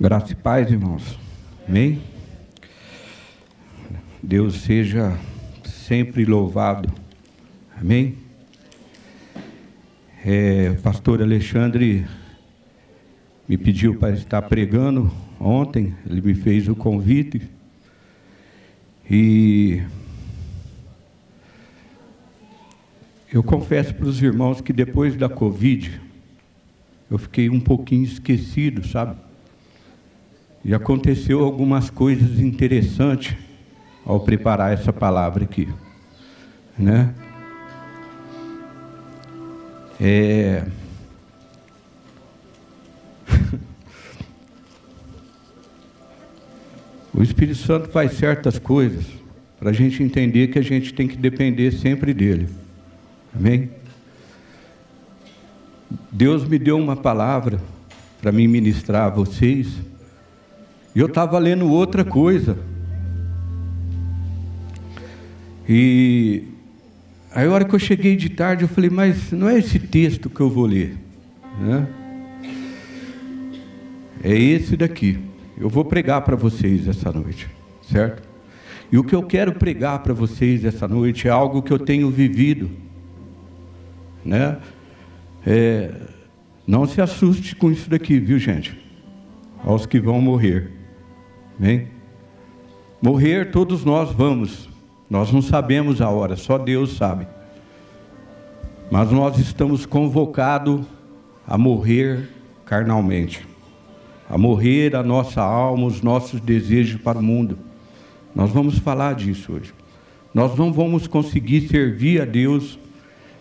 Graça e paz, irmãos. Amém? Deus seja sempre louvado. Amém? É, o pastor Alexandre me pediu para estar pregando ontem, ele me fez o convite. E eu confesso para os irmãos que depois da Covid, eu fiquei um pouquinho esquecido, sabe? E aconteceu algumas coisas interessantes ao preparar essa palavra aqui, né? É... o Espírito Santo faz certas coisas para a gente entender que a gente tem que depender sempre dele. Amém? Deus me deu uma palavra para me ministrar a vocês e eu estava lendo outra coisa. E aí, a hora que eu cheguei de tarde, eu falei, mas não é esse texto que eu vou ler. Né? É esse daqui. Eu vou pregar para vocês essa noite, certo? E o que eu quero pregar para vocês essa noite é algo que eu tenho vivido, né? É, não se assuste com isso daqui, viu, gente? Aos que vão morrer. Amém? Morrer todos nós vamos. Nós não sabemos a hora, só Deus sabe. Mas nós estamos convocados a morrer carnalmente, a morrer a nossa alma, os nossos desejos para o mundo. Nós vamos falar disso hoje. Nós não vamos conseguir servir a Deus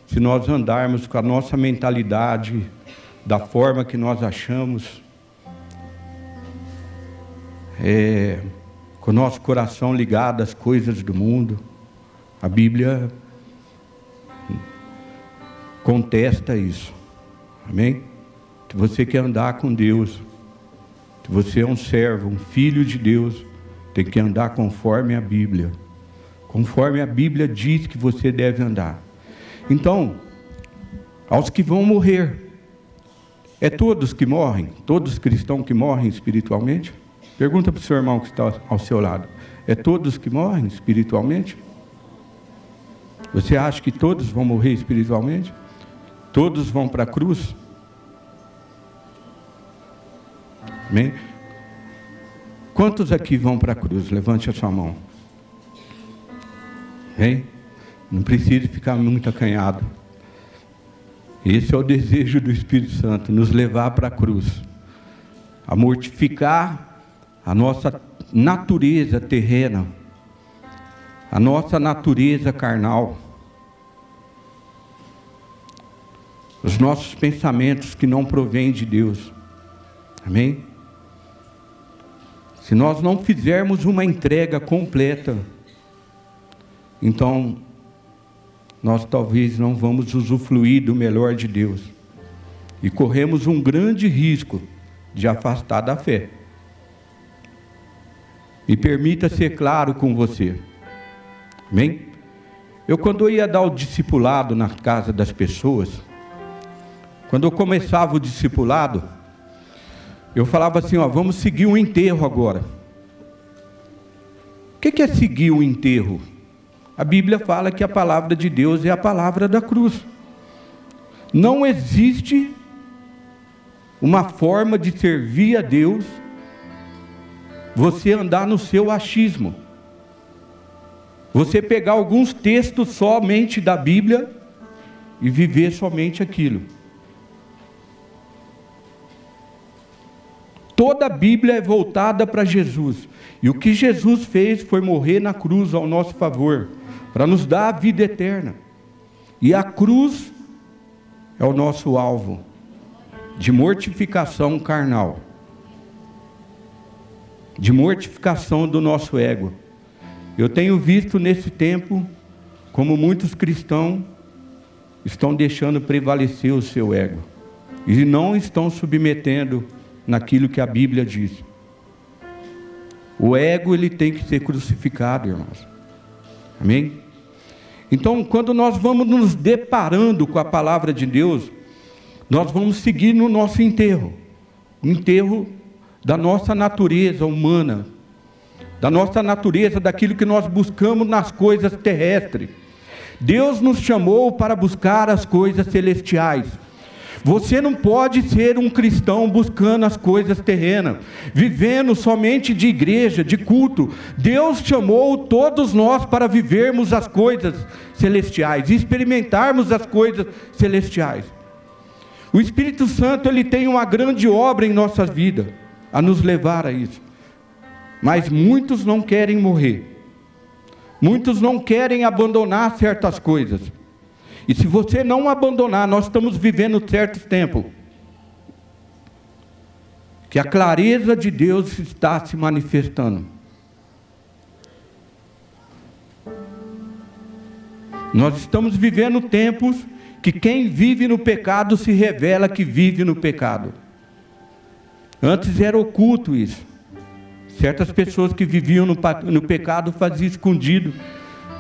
se nós andarmos com a nossa mentalidade da forma que nós achamos é, com o nosso coração ligado às coisas do mundo. A Bíblia contesta isso. Amém? Se você quer andar com Deus, se você é um servo, um filho de Deus, tem que andar conforme a Bíblia. Conforme a Bíblia diz que você deve andar. Então, aos que vão morrer, é todos que morrem, todos cristãos que morrem espiritualmente? Pergunta para o seu irmão que está ao seu lado. É todos que morrem espiritualmente? Você acha que todos vão morrer espiritualmente? Todos vão para a cruz? Amém? Quantos aqui vão para a cruz? Levante a sua mão. Amém? Não precisa ficar muito acanhado. Esse é o desejo do Espírito Santo, nos levar para a cruz, a mortificar a nossa natureza terrena, a nossa natureza carnal, os nossos pensamentos que não provêm de Deus. Amém? Se nós não fizermos uma entrega completa, então nós talvez não vamos usufruir do melhor de Deus e corremos um grande risco de afastar da fé. Me permita ser claro com você. Amém? Eu, quando eu ia dar o discipulado na casa das pessoas, quando eu começava o discipulado, eu falava assim: ó, vamos seguir um enterro agora. O que é seguir um enterro? A Bíblia fala que a palavra de Deus é a palavra da cruz. Não existe uma forma de servir a Deus você andar no seu achismo. Você pegar alguns textos somente da Bíblia e viver somente aquilo. Toda a Bíblia é voltada para Jesus. E o que Jesus fez foi morrer na cruz ao nosso favor, para nos dar a vida eterna. E a cruz é o nosso alvo de mortificação carnal de mortificação do nosso ego. Eu tenho visto nesse tempo como muitos cristãos estão deixando prevalecer o seu ego e não estão submetendo naquilo que a Bíblia diz. O ego ele tem que ser crucificado, irmãos. Amém? Então, quando nós vamos nos deparando com a palavra de Deus, nós vamos seguir no nosso enterro. Enterro da nossa natureza humana, da nossa natureza, daquilo que nós buscamos nas coisas terrestres. Deus nos chamou para buscar as coisas celestiais. Você não pode ser um cristão buscando as coisas terrenas, vivendo somente de igreja, de culto. Deus chamou todos nós para vivermos as coisas celestiais, experimentarmos as coisas celestiais. O Espírito Santo ele tem uma grande obra em nossas vidas, a nos levar a isso. Mas muitos não querem morrer. Muitos não querem abandonar certas coisas. E se você não abandonar, nós estamos vivendo certos tempos que a clareza de Deus está se manifestando. Nós estamos vivendo tempos que quem vive no pecado se revela que vive no pecado. Antes era oculto isso. Certas pessoas que viviam no, no pecado faziam escondido,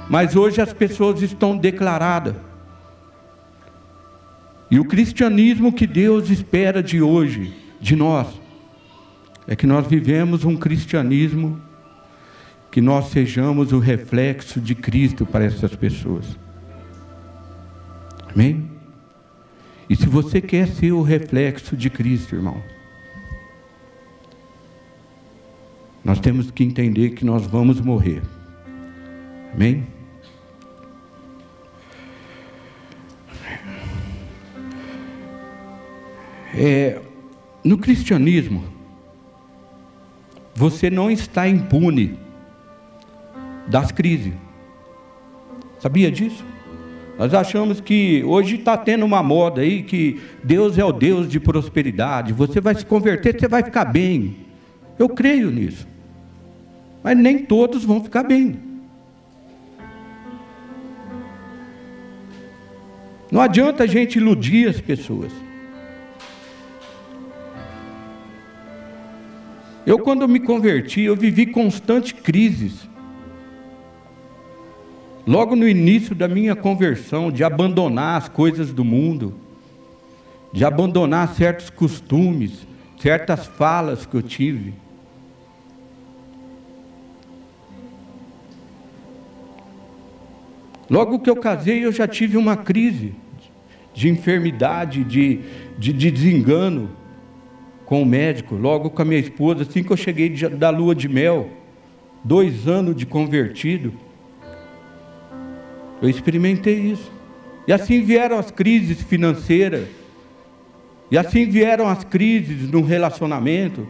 mas hoje as pessoas estão declaradas. E o cristianismo que Deus espera de hoje, de nós, é que nós vivemos um cristianismo que nós sejamos o reflexo de Cristo para essas pessoas. Amém? E se você quer ser o reflexo de Cristo, irmão, nós temos que entender que nós vamos morrer. Amém? É, no cristianismo, você não está impune das crises. Sabia disso? Nós achamos que hoje está tendo uma moda aí que Deus é o Deus de prosperidade. Você vai se converter, você vai ficar bem. Eu creio nisso. Mas nem todos vão ficar bem. Não adianta a gente iludir as pessoas. Eu, quando me converti, eu vivi constantes crises. Logo no início da minha conversão, de abandonar as coisas do mundo, de abandonar certos costumes, certas falas que eu tive. Logo que eu casei, eu já tive uma crise de enfermidade, de, de, de desengano com o médico, logo com a minha esposa, assim que eu cheguei da lua de mel, dois anos de convertido, eu experimentei isso. E assim vieram as crises financeiras, e assim vieram as crises no relacionamento.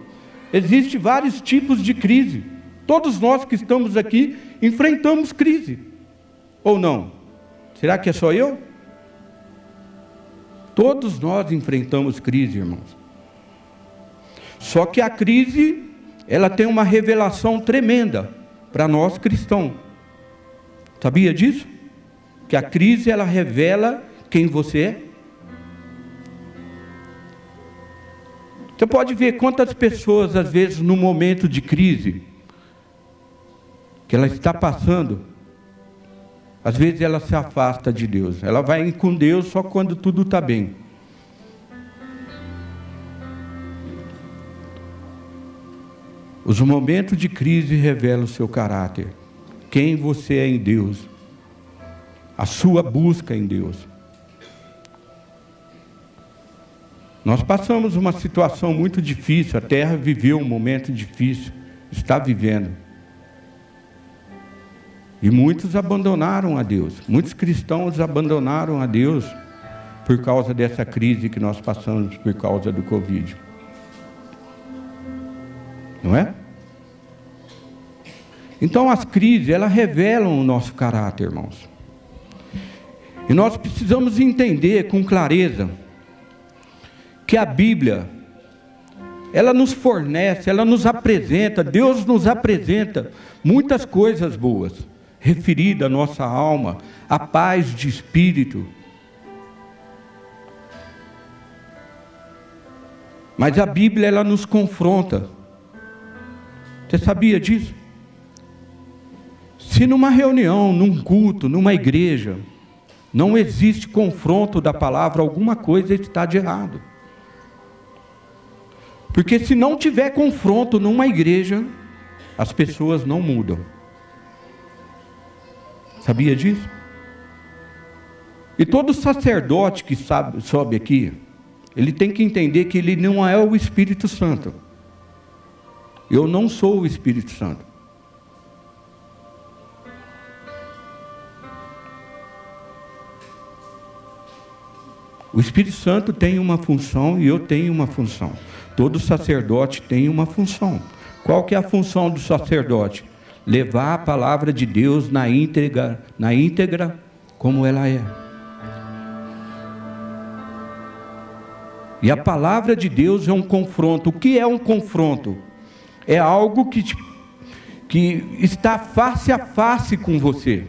Existem vários tipos de crise. Todos nós que estamos aqui enfrentamos crise. Ou não? Será que é só eu? Todos nós enfrentamos crise, irmãos. Só que a crise, ela tem uma revelação tremenda para nós cristãos. Sabia disso? Que a crise ela revela quem você é. Você pode ver quantas pessoas, às vezes, no momento de crise, que ela está passando, às vezes ela se afasta de Deus. Ela vai com Deus só quando tudo está bem. Os momentos de crise revelam o seu caráter, quem você é em Deus, a sua busca em Deus. Nós passamos uma situação muito difícil, a terra viveu um momento difícil, está vivendo. E muitos abandonaram a Deus, muitos cristãos abandonaram a Deus por causa dessa crise que nós passamos por causa do Covid. Não é? Então as crises, elas revelam o nosso caráter, irmãos. E nós precisamos entender com clareza que a Bíblia, ela nos fornece, ela nos apresenta, Deus nos apresenta muitas coisas boas, referidas à nossa alma, à paz de espírito. Mas a Bíblia, ela nos confronta. Você sabia disso? Se numa reunião, num culto, numa igreja, não existe confronto da palavra, alguma coisa está de errado. Porque se não tiver confronto numa igreja, as pessoas não mudam. Sabia disso? E todo sacerdote que sabe, sobe aqui, ele tem que entender que ele não é o Espírito Santo. Eu não sou o Espírito Santo. O Espírito Santo tem uma função e eu tenho uma função. Todo sacerdote tem uma função. Qual que é a função do sacerdote? Levar a palavra de Deus na íntegra, na íntegra como ela é. E a palavra de Deus é um confronto. O que é um confronto? É algo que, que está face a face com você.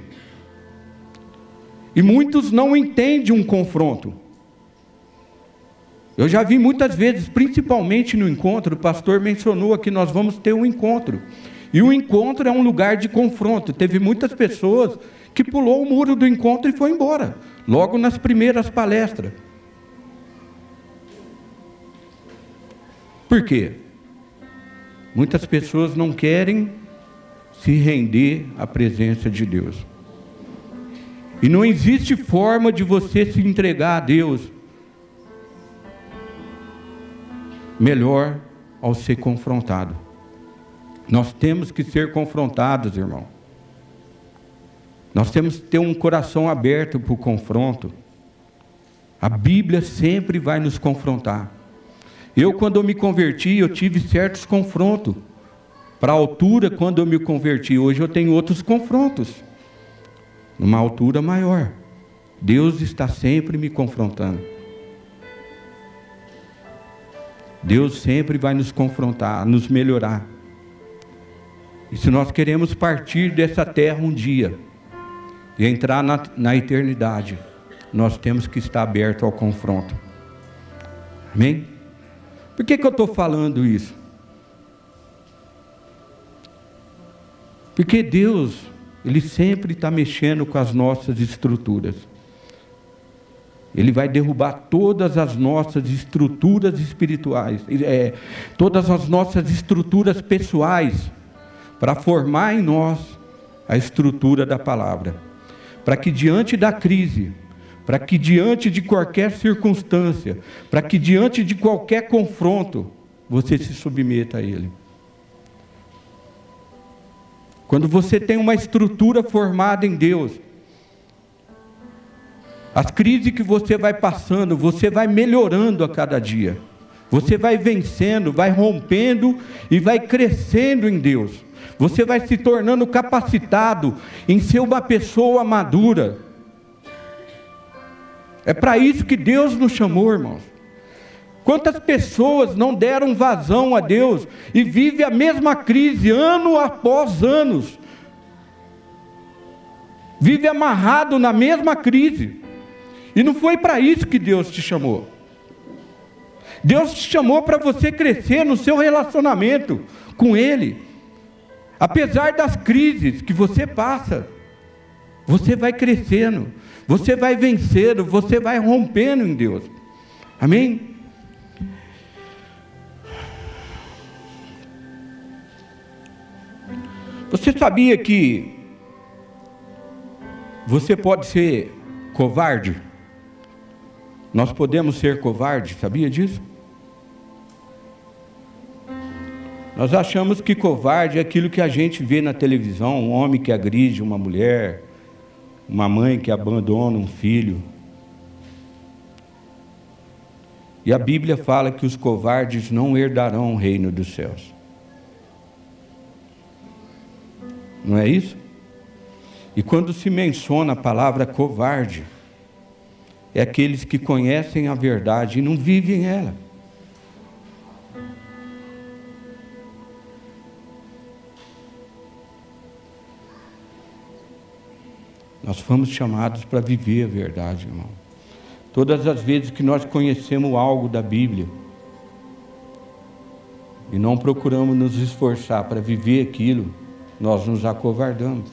E muitos não entendem um confronto. Eu já vi muitas vezes, principalmente no encontro, o pastor mencionou que nós vamos ter um encontro. E o encontro é um lugar de confronto. Teve muitas pessoas que pulou o muro do encontro e foi embora, logo nas primeiras palestras. Por quê? Muitas pessoas não querem se render à presença de Deus. E não existe forma de você se entregar a Deus melhor ao ser confrontado. Nós temos que ser confrontados, irmão. Nós temos que ter um coração aberto para o confronto. A Bíblia sempre vai nos confrontar. Eu, quando eu me converti, eu tive certos confrontos. Para a altura, quando eu me converti, hoje eu tenho outros confrontos. Numa altura maior. Deus está sempre me confrontando. Deus sempre vai nos confrontar, nos melhorar. E se nós queremos partir dessa terra um dia e entrar na, na eternidade, nós temos que estar aberto ao confronto. Amém? Por que, que eu estou falando isso? Porque Deus, Ele sempre está mexendo com as nossas estruturas. Ele vai derrubar todas as nossas estruturas espirituais, é, todas as nossas estruturas pessoais, para formar em nós a estrutura da palavra. Para que diante da crise, para que diante de qualquer circunstância, para que diante de qualquer confronto, você se submeta a Ele. Quando você tem uma estrutura formada em Deus, as crises que você vai passando, você vai melhorando a cada dia. Você vai vencendo, vai rompendo e vai crescendo em Deus. Você vai se tornando capacitado em ser uma pessoa madura. É para isso que Deus nos chamou, irmãos. Quantas pessoas não deram vazão a Deus e vive a mesma crise ano após anos? Vive amarrado na mesma crise. E não foi para isso que Deus te chamou. Deus te chamou para você crescer no seu relacionamento com Ele. Apesar das crises que você passa, você vai crescendo, você vai vencendo, você vai rompendo em Deus. Amém? Você sabia que você pode ser covarde? Nós podemos ser covardes, sabia disso? Nós achamos que covarde é aquilo que a gente vê na televisão, um homem que agride uma mulher, uma mãe que abandona um filho. E a Bíblia fala que os covardes não herdarão o reino dos céus. Não é isso? E quando se menciona a palavra covarde, é aqueles que conhecem a verdade e não vivem ela. Nós fomos chamados para viver a verdade, irmão. Todas as vezes que nós conhecemos algo da Bíblia e não procuramos nos esforçar para viver aquilo, nós nos acovardamos.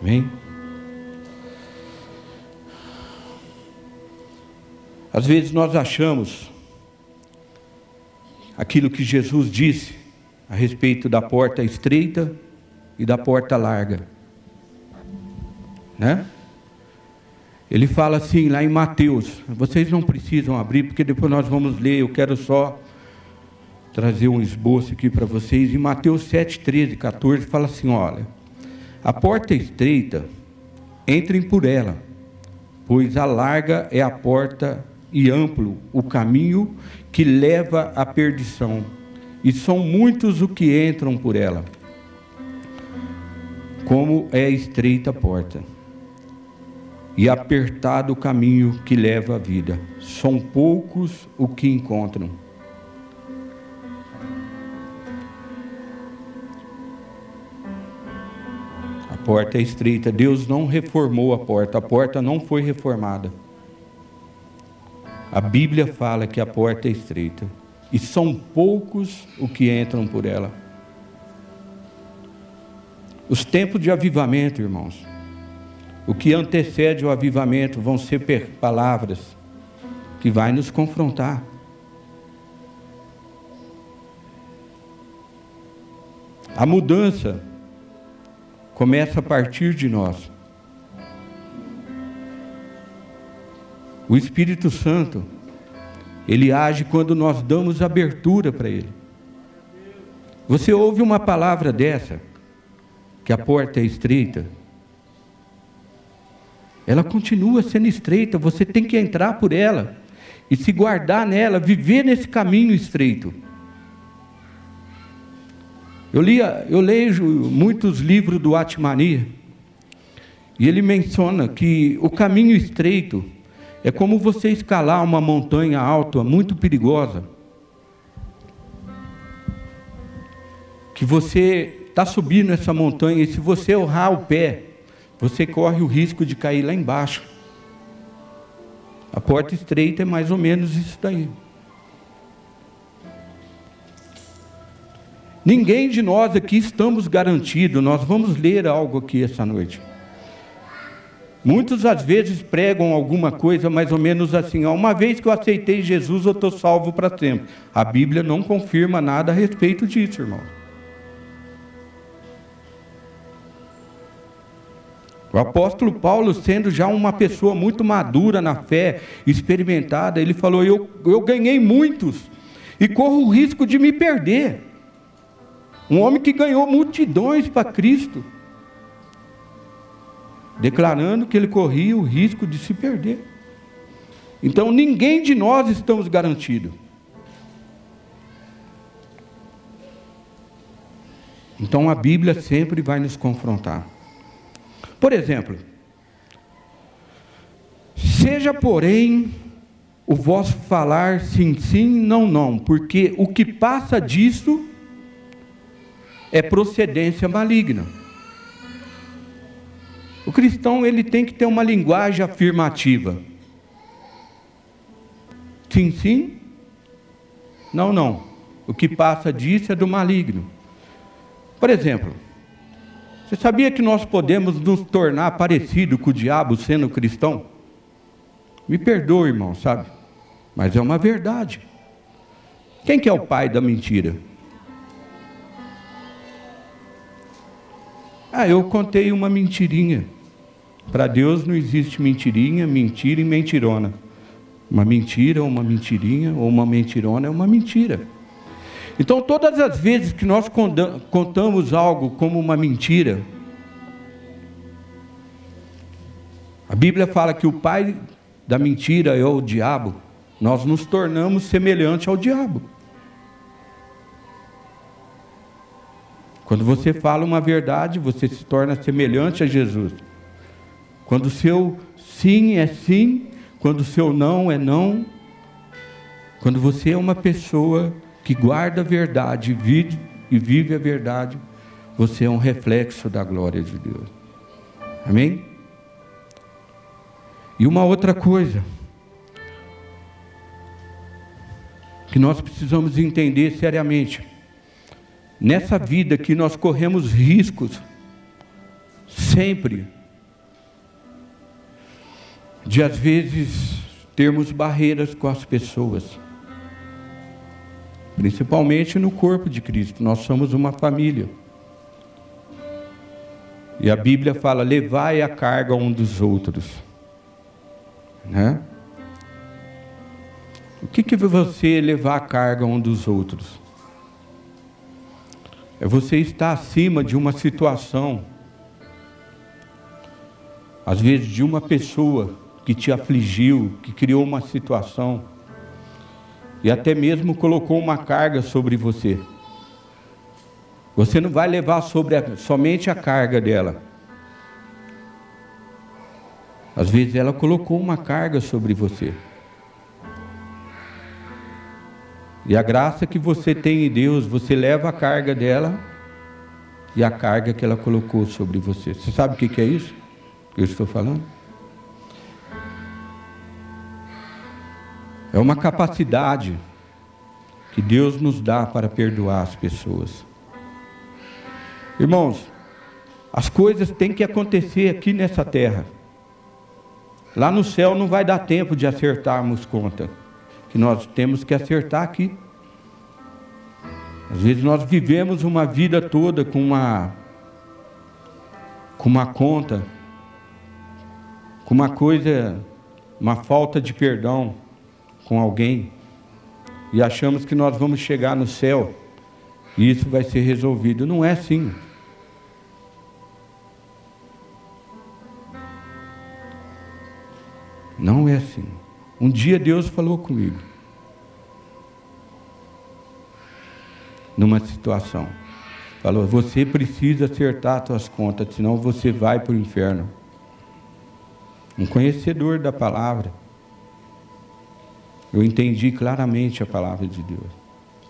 Amém? Às vezes nós achamos, aquilo que Jesus disse a respeito da porta estreita e da porta larga. Né? Ele fala assim lá em Mateus, vocês não precisam abrir, porque depois nós vamos ler, eu quero só trazer um esboço aqui para vocês. Em Mateus 7, 13, 14, fala assim: olha, a porta é estreita, entrem por ela, pois a larga é a porta e amplo o caminho que leva à perdição, e são muitos os que entram por ela. Como é estreita a porta, e apertado o caminho que leva à vida, são poucos os que encontram. A porta é estreita, Deus não reformou a porta, a porta não foi reformada. A Bíblia fala que a porta é estreita e são poucos os que entram por ela. Os tempos de avivamento, irmãos, o que antecede o avivamento vão ser palavras que vai nos confrontar. A mudança começa a partir de nós. O Espírito Santo, ele age quando nós damos abertura para ele. Você ouve uma palavra dessa, que a porta é estreita, ela continua sendo estreita, você tem que entrar por ela e se guardar nela, viver nesse caminho estreito. Eu, lia, eu leio muitos livros do Atmania, e ele menciona que o caminho estreito é como você escalar uma montanha alta, muito perigosa. Que você está subindo essa montanha e se você honrar o pé, você corre o risco de cair lá embaixo. A porta estreita é mais ou menos isso daí. Ninguém de nós aqui estamos garantidos. Nós vamos ler algo aqui essa noite. Muitos às vezes pregam alguma coisa mais ou menos assim: uma vez que eu aceitei Jesus, eu estou salvo para sempre. A Bíblia não confirma nada a respeito disso, irmão. O apóstolo Paulo, sendo já uma pessoa muito madura na fé, experimentada, ele falou: Eu, eu ganhei muitos e corro o risco de me perder. Um homem que ganhou multidões para Cristo declarando que ele corria o risco de se perder. Então ninguém de nós estamos garantidos. Então a Bíblia sempre vai nos confrontar. Por exemplo, seja porém o vosso falar sim, sim, não, não, porque o que passa disso é procedência maligna. O cristão ele tem que ter uma linguagem afirmativa. Sim, sim. Não, não. O que passa disso é do maligno. Por exemplo, você sabia que nós podemos nos tornar parecido com o diabo sendo cristão? Me perdoe, irmão, sabe? Mas é uma verdade. Quem que é o pai da mentira? Ah, eu contei uma mentirinha. Para Deus não existe mentirinha, mentira e mentirona. Uma mentira, uma mentirinha ou uma mentirona é uma mentira. Então, todas as vezes que nós contamos algo como uma mentira, a Bíblia fala que o pai da mentira é o diabo, nós nos tornamos semelhante ao diabo. Quando você fala uma verdade, você se torna semelhante a Jesus. Quando o seu sim é sim, quando o seu não é não, quando você é uma pessoa que guarda a verdade vive, e vive a verdade, você é um reflexo da glória de Deus. Amém? E uma outra coisa que nós precisamos entender seriamente. Nessa vida que nós corremos riscos, sempre, de às vezes termos barreiras com as pessoas. Principalmente no corpo de Cristo. Nós somos uma família. E a Bíblia fala: levai a carga um dos outros. Né? O que, que você levar a carga um dos outros? É você estar acima de uma situação, às vezes de uma pessoa que te afligiu, que criou uma situação e até mesmo colocou uma carga sobre você. Você não vai levar sobre a, somente a carga dela. Às vezes ela colocou uma carga sobre você. E a graça que você tem em Deus, você leva a carga dela e a carga que ela colocou sobre você. Você sabe o que é isso que eu estou falando? É uma capacidade que Deus nos dá para perdoar as pessoas. Irmãos, as coisas têm que acontecer aqui nessa terra. Lá no céu não vai dar tempo de acertarmos conta, que nós temos que acertar aqui. Às vezes nós vivemos uma vida toda com uma com uma conta, com uma coisa, uma falta de perdão com alguém e achamos que nós vamos chegar no céu e isso vai ser resolvido. Não é assim. Não é assim. Um dia Deus falou comigo. Numa situação. Falou: Você precisa acertar as suas contas, senão você vai para o inferno. Um conhecedor da palavra. Eu entendi claramente a palavra de Deus.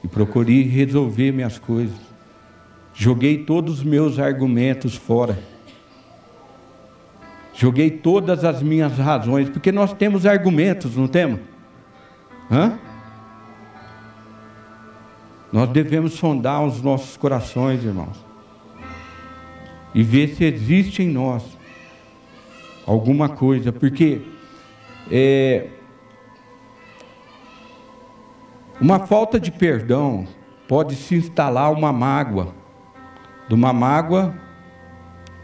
E procurei resolver minhas coisas. Joguei todos os meus argumentos fora Joguei todas as minhas razões, porque nós temos argumentos, não temos? Hã? Nós devemos sondar os nossos corações, irmãos, e ver se existe em nós alguma coisa, porque é, uma falta de perdão pode se instalar uma mágoa, de uma mágoa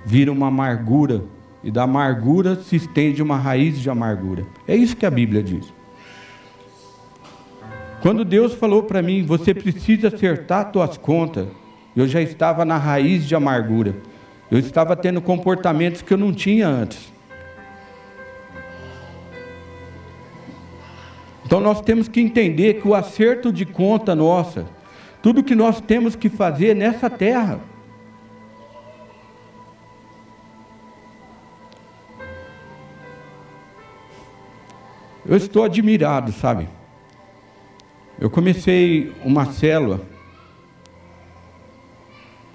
vira uma amargura e da amargura se estende uma raiz de amargura. É isso que a Bíblia diz. Quando Deus falou para mim, você precisa acertar suas contas, eu já estava na raiz de amargura. Eu estava tendo comportamentos que eu não tinha antes. Então nós temos que entender que o acerto de conta nossa, tudo que nós temos que fazer nessa terra, Eu estou admirado, sabe? Eu comecei uma célula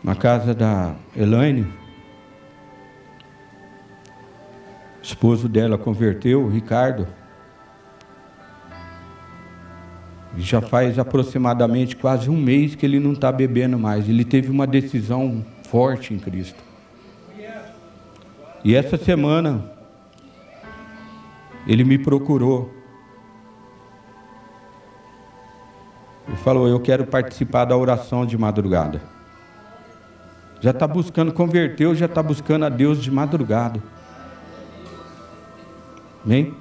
na casa da Elaine. Esposo dela converteu, o Ricardo. Já faz aproximadamente quase um mês que ele não está bebendo mais. Ele teve uma decisão forte em Cristo. E essa semana ele me procurou. E falou: Eu quero participar da oração de madrugada. Já está buscando, converteu, já está buscando a Deus de madrugada. Amém?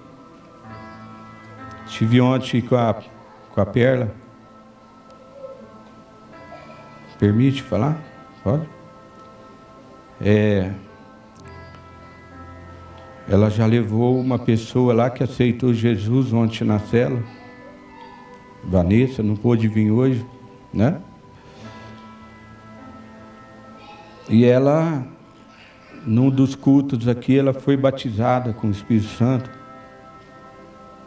Estive ontem com a, com a Perla. Permite falar? Pode? É, ela já levou uma pessoa lá que aceitou Jesus ontem na cela. Vanessa, não pôde vir hoje, né? E ela, num dos cultos aqui, ela foi batizada com o Espírito Santo.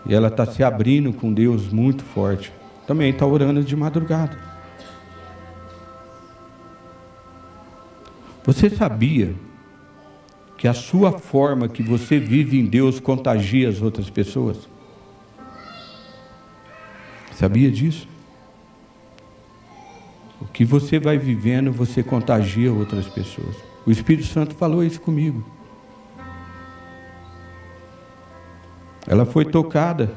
E ela está se abrindo com Deus muito forte. Também está orando de madrugada. Você sabia que a sua forma que você vive em Deus contagia as outras pessoas? Sabia disso? O que você vai vivendo, você contagia outras pessoas. O Espírito Santo falou isso comigo. Ela foi tocada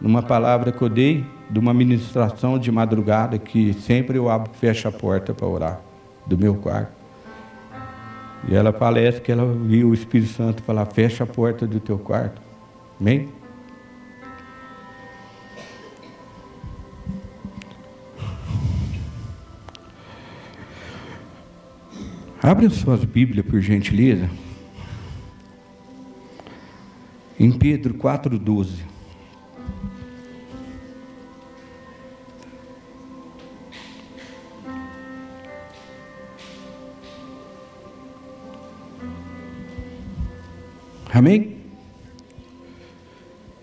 numa palavra que eu dei de uma ministração de madrugada que sempre eu abro, fecho a porta para orar do meu quarto. E ela parece que ela viu o Espírito Santo falar: fecha a porta do teu quarto. Amém? Abre suas Bíblias, por gentileza. Em Pedro 4,12. Amém?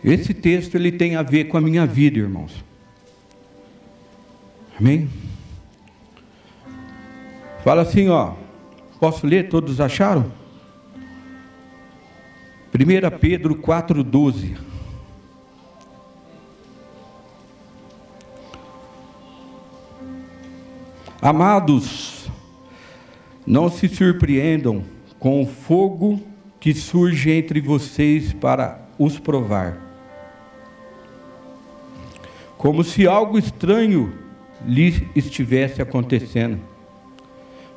Esse texto ele tem a ver com a minha vida, irmãos. Amém? Fala assim, ó. Posso ler? Todos acharam? 1 Pedro 4,12. Amados, não se surpreendam com o fogo que surge entre vocês para os provar. Como se algo estranho lhe estivesse acontecendo.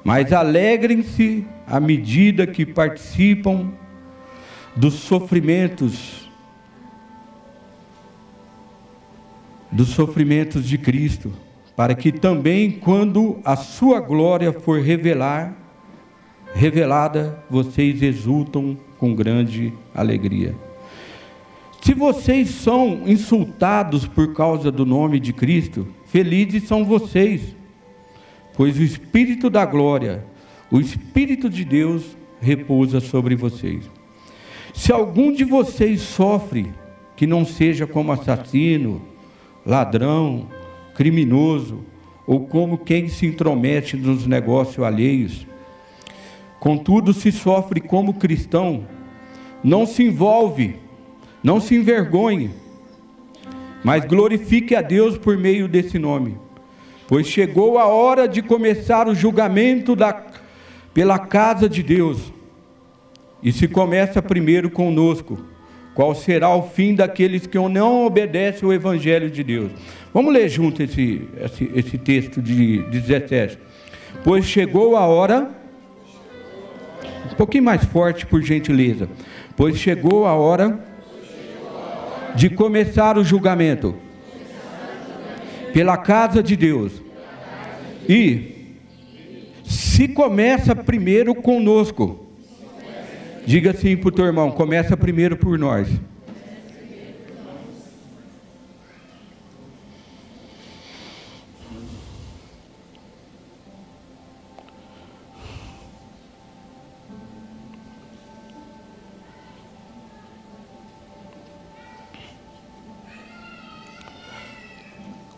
Mas alegrem-se à medida que participam dos sofrimentos, dos sofrimentos de Cristo, para que também, quando a sua glória for revelar, revelada, vocês exultam com grande alegria. Se vocês são insultados por causa do nome de Cristo, felizes são vocês, pois o Espírito da glória, o Espírito de Deus repousa sobre vocês. Se algum de vocês sofre, que não seja como assassino, ladrão, criminoso, ou como quem se intromete nos negócios alheios, Contudo, se sofre como cristão, não se envolve, não se envergonhe, mas glorifique a Deus por meio desse nome, pois chegou a hora de começar o julgamento da, pela casa de Deus, e se começa primeiro conosco, qual será o fim daqueles que não obedecem o Evangelho de Deus. Vamos ler junto esse, esse, esse texto de 17. Pois chegou a hora um pouquinho mais forte, por gentileza. Pois chegou a hora de começar o julgamento pela casa de Deus. E se começa primeiro conosco, diga assim para o teu irmão: começa primeiro por nós.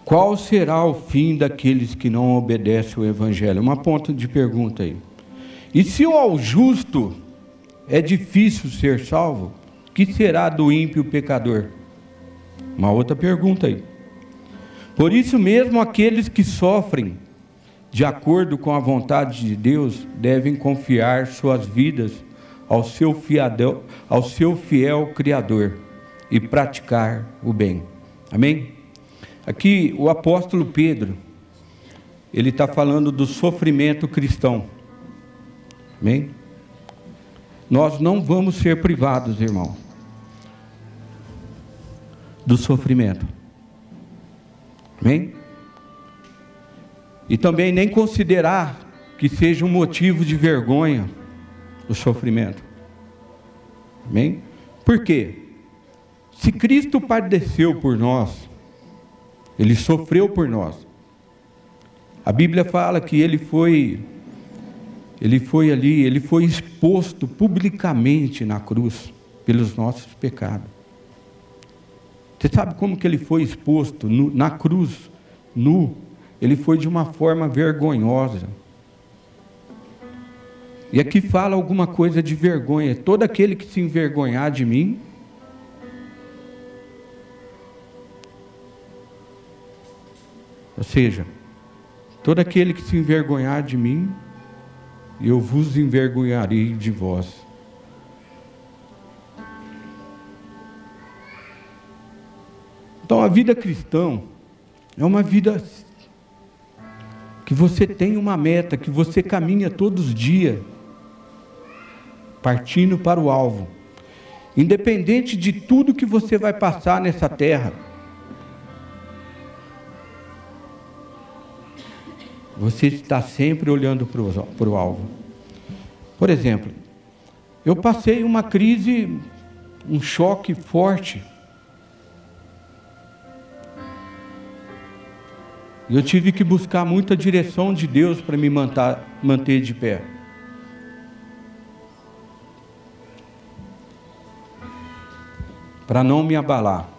Qual será o fim daqueles que não obedecem o Evangelho? Uma ponta de pergunta aí. E se ao justo é difícil ser salvo, que será do ímpio pecador? Uma outra pergunta aí. Por isso mesmo, aqueles que sofrem de acordo com a vontade de Deus devem confiar suas vidas ao seu, fiadel, ao seu fiel Criador e praticar o bem. Amém? Aqui o apóstolo Pedro, ele está falando do sofrimento cristão. Amém? Nós não vamos ser privados, irmão, do sofrimento. Amém? E também nem considerar que seja um motivo de vergonha o sofrimento. Amém? Por quê? Se Cristo padeceu por nós, ele sofreu por nós. A Bíblia fala que ele foi ele foi ali, ele foi exposto publicamente na cruz pelos nossos pecados. Você sabe como que ele foi exposto no, na cruz, nu? Ele foi de uma forma vergonhosa. E aqui fala alguma coisa de vergonha. Todo aquele que se envergonhar de mim, Ou seja, todo aquele que se envergonhar de mim, eu vos envergonharei de vós. Então a vida cristã, É uma vida que você tem uma meta, que você caminha todos os dias, partindo para o alvo. Independente de tudo que você vai passar nessa terra, você está sempre olhando para o, alvo. Por exemplo, eu passei uma crise, um choque forte. Eu tive que buscar muita direção de Deus para me manter, manter de pé. Para não me abalar.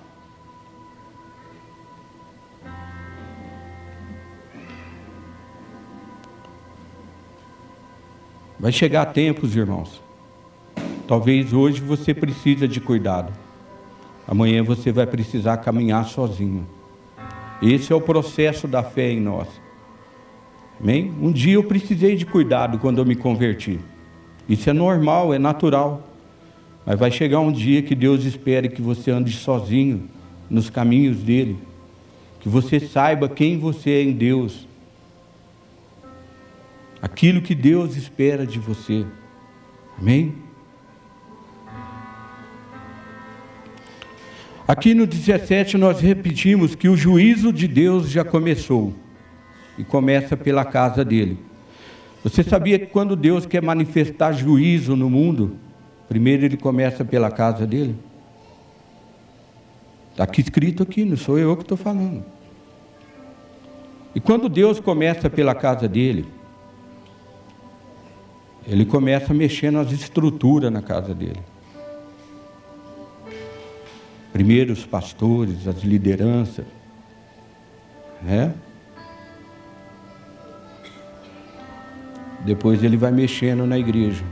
Vai chegar tempos, irmãos. Talvez hoje você precisa de cuidado. Amanhã você vai precisar caminhar sozinho. Esse é o processo da fé em nós. Amém? Um dia eu precisei de cuidado quando eu me converti. Isso é normal, é natural. Mas vai chegar um dia que Deus espere que você ande sozinho nos caminhos dele. Que você saiba quem você é em Deus aquilo que Deus espera de você. Amém? Aqui no 17 nós repetimos que o juízo de Deus já começou e começa pela casa dele. Você sabia que quando Deus quer manifestar juízo no mundo, primeiro ele começa pela casa dele? Está aqui escrito aqui, não sou eu que estou falando. E quando Deus começa pela casa dele, ele começa mexendo as estruturas na casa dele. Primeiro os pastores, as lideranças, né? Depois ele vai mexendo na igreja.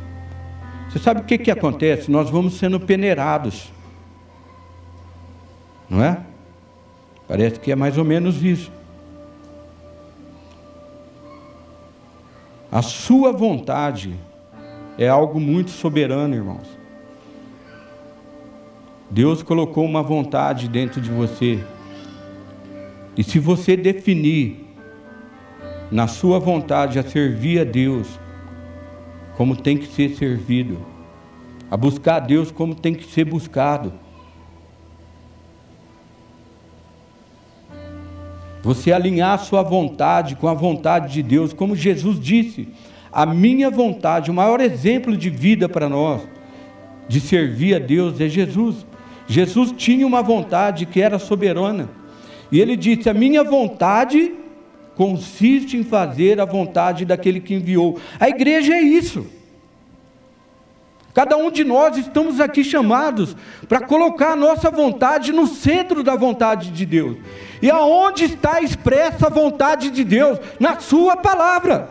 Você sabe o que, que acontece? Nós vamos sendo peneirados. Não é? Parece que é mais ou menos isso. A sua vontade é algo muito soberano, irmãos. Deus colocou uma vontade dentro de você. E se você definir na sua vontade a servir a Deus como tem que ser servido, a buscar a Deus como tem que ser buscado, Você alinhar a sua vontade com a vontade de Deus, como Jesus disse, a minha vontade, o maior exemplo de vida para nós, de servir a Deus, é Jesus. Jesus tinha uma vontade que era soberana. E ele disse: A minha vontade consiste em fazer a vontade daquele que enviou. A igreja é isso. Cada um de nós estamos aqui chamados para colocar a nossa vontade no centro da vontade de Deus. E aonde está expressa a vontade de Deus? Na Sua palavra.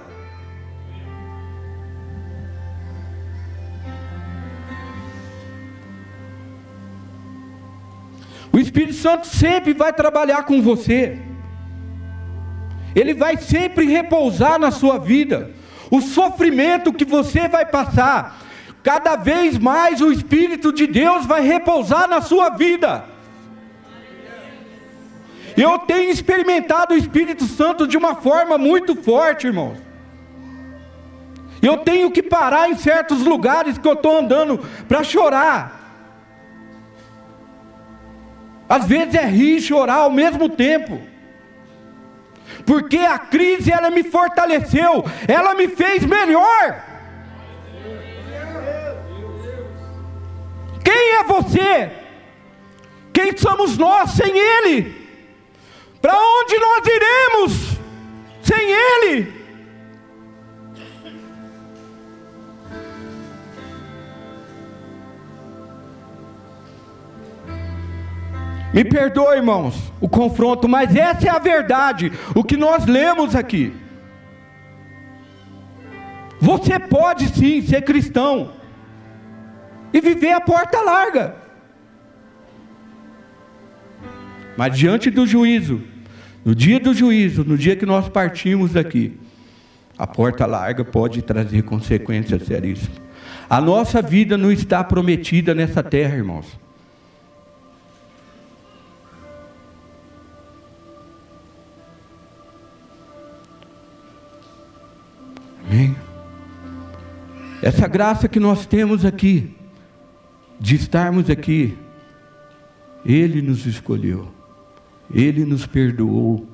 O Espírito Santo sempre vai trabalhar com você. Ele vai sempre repousar na sua vida. O sofrimento que você vai passar, cada vez mais o Espírito de Deus vai repousar na sua vida. Eu tenho experimentado o Espírito Santo de uma forma muito forte, irmãos. Eu tenho que parar em certos lugares que eu estou andando para chorar. Às vezes é rir e chorar ao mesmo tempo. Porque a crise ela me fortaleceu, ela me fez melhor. Quem é você? Quem somos nós sem Ele? Para onde nós iremos sem Ele? Me perdoe, irmãos, o confronto, mas essa é a verdade, o que nós lemos aqui. Você pode sim ser cristão e viver a porta larga. Mas diante do juízo, no dia do juízo, no dia que nós partimos daqui, a porta larga pode trazer consequências seríssimas. A nossa vida não está prometida nessa terra, irmãos. Amém? Essa graça que nós temos aqui, de estarmos aqui, Ele nos escolheu, Ele nos perdoou.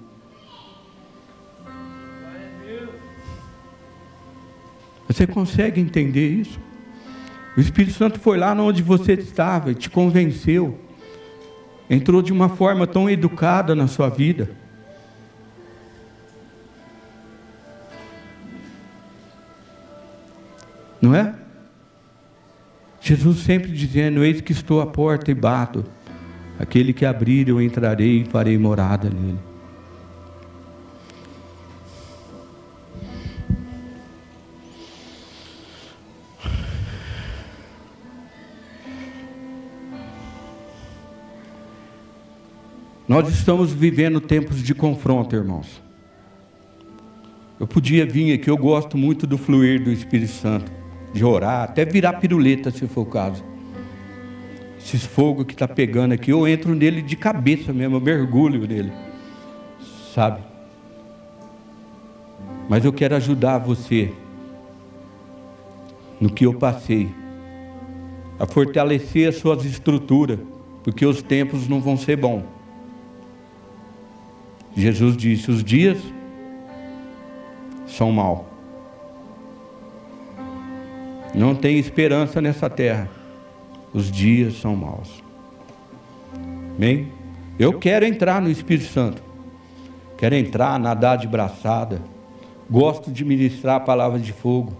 Você consegue entender isso? O Espírito Santo foi lá onde você estava te convenceu. Entrou de uma forma tão educada na sua vida. Não é? Jesus sempre dizendo: Eis que estou à porta e bato. Aquele que abrir, eu entrarei e farei morada nele. Nós estamos vivendo tempos de confronto, irmãos. Eu podia vir aqui, eu gosto muito do fluir do Espírito Santo de orar, até virar piruleta se for o caso. Esses fogo que está pegando aqui, eu entro nele de cabeça mesmo, eu mergulho nele, sabe? Mas eu quero ajudar você no que eu passei, a fortalecer as suas estruturas, porque os tempos não vão ser bons. Jesus disse: os dias são maus. Não tem esperança nessa terra. Os dias são maus. Amém? Eu quero entrar no Espírito Santo. Quero entrar, nadar de braçada. Gosto de ministrar a palavra de fogo.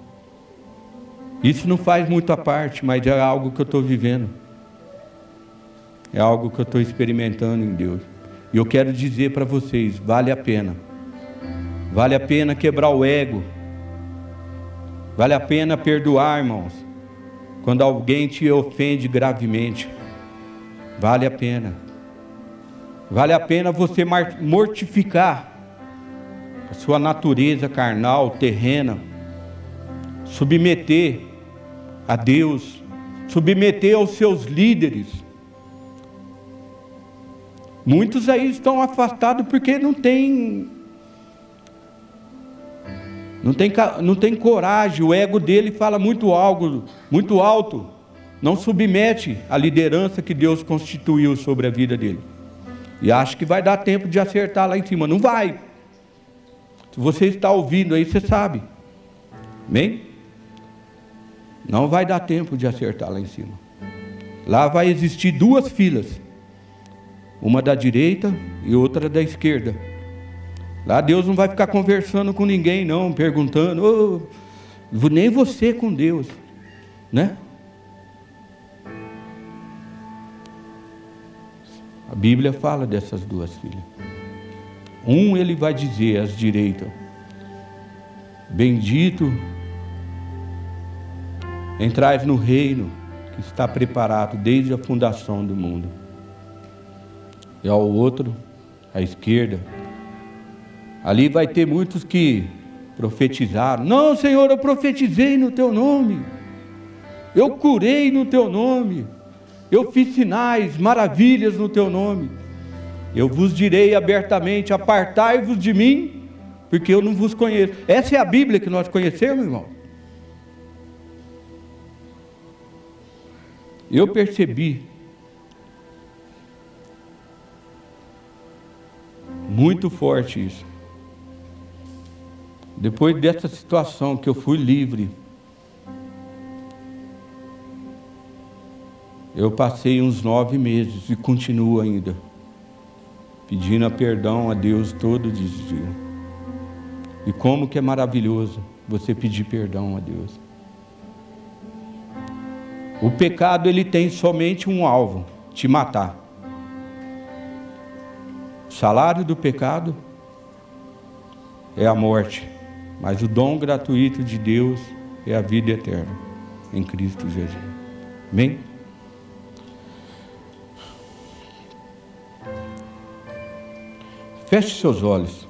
Isso não faz muito a parte, mas é algo que eu estou vivendo. É algo que eu estou experimentando em Deus. E eu quero dizer para vocês: vale a pena. Vale a pena quebrar o ego Vale a pena perdoar, irmãos, quando alguém te ofende gravemente. Vale a pena. Vale a pena você mortificar a sua natureza carnal, terrena, submeter a Deus, submeter aos seus líderes. Muitos aí estão afastados porque não têm não tem, não tem coragem, o ego dele fala muito algo, muito alto. Não submete a liderança que Deus constituiu sobre a vida dele. E acha que vai dar tempo de acertar lá em cima. Não vai. Se você está ouvindo aí, você sabe. Amém? Não vai dar tempo de acertar lá em cima. Lá vai existir duas filas. Uma da direita e outra da esquerda. Lá Deus não vai ficar conversando com ninguém, não, perguntando, oh, nem você com Deus, né? A Bíblia fala dessas duas filhas. Um ele vai dizer às direitas: Bendito entrais no reino que está preparado desde a fundação do mundo. E ao outro, à esquerda, Ali vai ter muitos que profetizaram: Não, Senhor, eu profetizei no teu nome, eu curei no teu nome, eu fiz sinais, maravilhas no teu nome. Eu vos direi abertamente: Apartai-vos de mim, porque eu não vos conheço. Essa é a Bíblia que nós conhecemos, irmão. Eu percebi muito forte isso. Depois dessa situação que eu fui livre, eu passei uns nove meses e continuo ainda pedindo perdão a Deus todos os dias. E como que é maravilhoso você pedir perdão a Deus. O pecado ele tem somente um alvo, te matar. O salário do pecado é a morte. Mas o dom gratuito de Deus é a vida eterna em Cristo Jesus. Amém? Feche seus olhos.